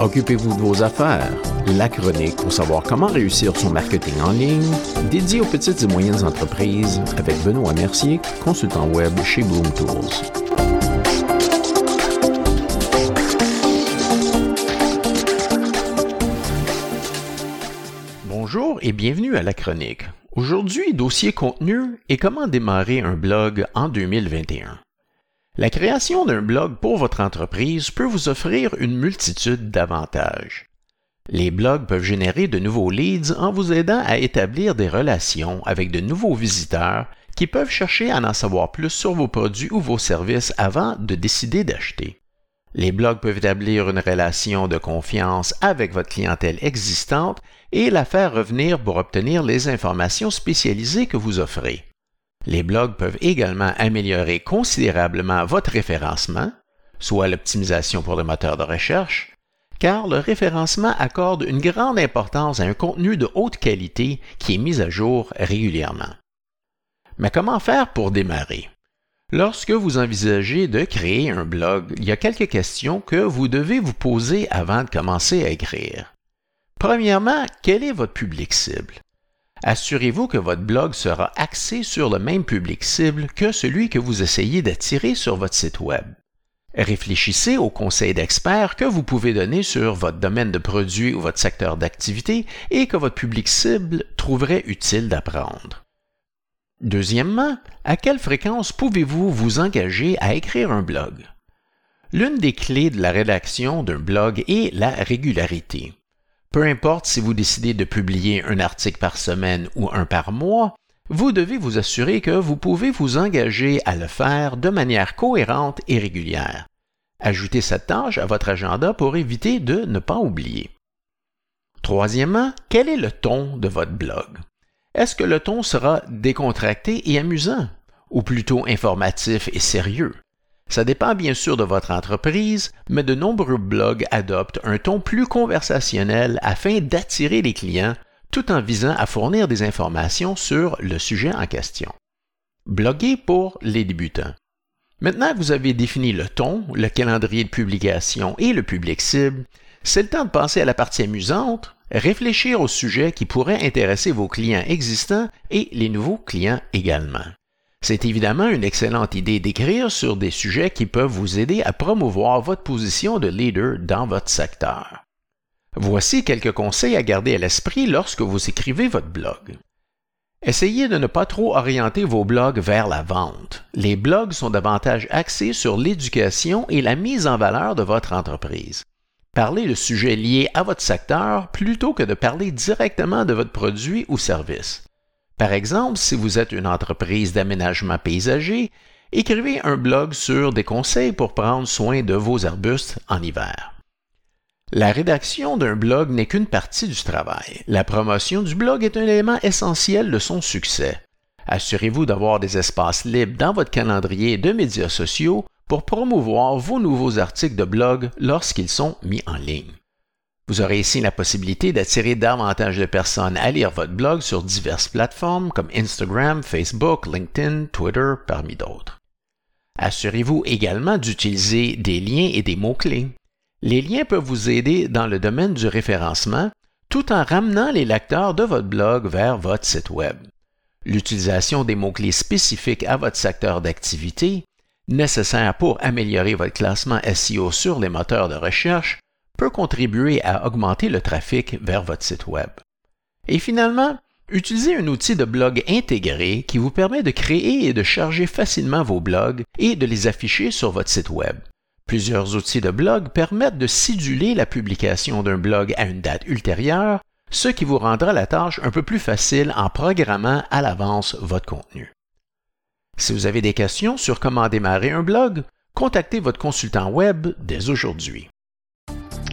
Occupez-vous de vos affaires. La chronique pour savoir comment réussir son marketing en ligne, dédié aux petites et moyennes entreprises avec Benoît Mercier, consultant web chez Bloom Tools. Bonjour et bienvenue à la chronique. Aujourd'hui, dossier contenu et comment démarrer un blog en 2021. La création d'un blog pour votre entreprise peut vous offrir une multitude d'avantages. Les blogs peuvent générer de nouveaux leads en vous aidant à établir des relations avec de nouveaux visiteurs qui peuvent chercher à en savoir plus sur vos produits ou vos services avant de décider d'acheter. Les blogs peuvent établir une relation de confiance avec votre clientèle existante et la faire revenir pour obtenir les informations spécialisées que vous offrez. Les blogs peuvent également améliorer considérablement votre référencement, soit l'optimisation pour le moteur de recherche, car le référencement accorde une grande importance à un contenu de haute qualité qui est mis à jour régulièrement. Mais comment faire pour démarrer? Lorsque vous envisagez de créer un blog, il y a quelques questions que vous devez vous poser avant de commencer à écrire. Premièrement, quel est votre public cible? Assurez-vous que votre blog sera axé sur le même public cible que celui que vous essayez d'attirer sur votre site Web. Réfléchissez aux conseils d'experts que vous pouvez donner sur votre domaine de produit ou votre secteur d'activité et que votre public cible trouverait utile d'apprendre. Deuxièmement, à quelle fréquence pouvez-vous vous engager à écrire un blog? L'une des clés de la rédaction d'un blog est la régularité. Peu importe si vous décidez de publier un article par semaine ou un par mois, vous devez vous assurer que vous pouvez vous engager à le faire de manière cohérente et régulière. Ajoutez cette tâche à votre agenda pour éviter de ne pas oublier. Troisièmement, quel est le ton de votre blog? Est-ce que le ton sera décontracté et amusant, ou plutôt informatif et sérieux? Ça dépend bien sûr de votre entreprise, mais de nombreux blogs adoptent un ton plus conversationnel afin d'attirer les clients tout en visant à fournir des informations sur le sujet en question. Bloguer pour les débutants. Maintenant que vous avez défini le ton, le calendrier de publication et le public cible, c'est le temps de passer à la partie amusante, réfléchir aux sujets qui pourraient intéresser vos clients existants et les nouveaux clients également. C'est évidemment une excellente idée d'écrire sur des sujets qui peuvent vous aider à promouvoir votre position de leader dans votre secteur. Voici quelques conseils à garder à l'esprit lorsque vous écrivez votre blog. Essayez de ne pas trop orienter vos blogs vers la vente. Les blogs sont davantage axés sur l'éducation et la mise en valeur de votre entreprise. Parlez de sujets liés à votre secteur plutôt que de parler directement de votre produit ou service. Par exemple, si vous êtes une entreprise d'aménagement paysager, écrivez un blog sur des conseils pour prendre soin de vos arbustes en hiver. La rédaction d'un blog n'est qu'une partie du travail. La promotion du blog est un élément essentiel de son succès. Assurez-vous d'avoir des espaces libres dans votre calendrier de médias sociaux pour promouvoir vos nouveaux articles de blog lorsqu'ils sont mis en ligne. Vous aurez ici la possibilité d'attirer davantage de personnes à lire votre blog sur diverses plateformes comme Instagram, Facebook, LinkedIn, Twitter, parmi d'autres. Assurez-vous également d'utiliser des liens et des mots-clés. Les liens peuvent vous aider dans le domaine du référencement tout en ramenant les lecteurs de votre blog vers votre site Web. L'utilisation des mots-clés spécifiques à votre secteur d'activité, nécessaires pour améliorer votre classement SEO sur les moteurs de recherche, contribuer à augmenter le trafic vers votre site Web. Et finalement, utilisez un outil de blog intégré qui vous permet de créer et de charger facilement vos blogs et de les afficher sur votre site Web. Plusieurs outils de blog permettent de siduler la publication d'un blog à une date ultérieure, ce qui vous rendra la tâche un peu plus facile en programmant à l'avance votre contenu. Si vous avez des questions sur comment démarrer un blog, contactez votre consultant web dès aujourd'hui.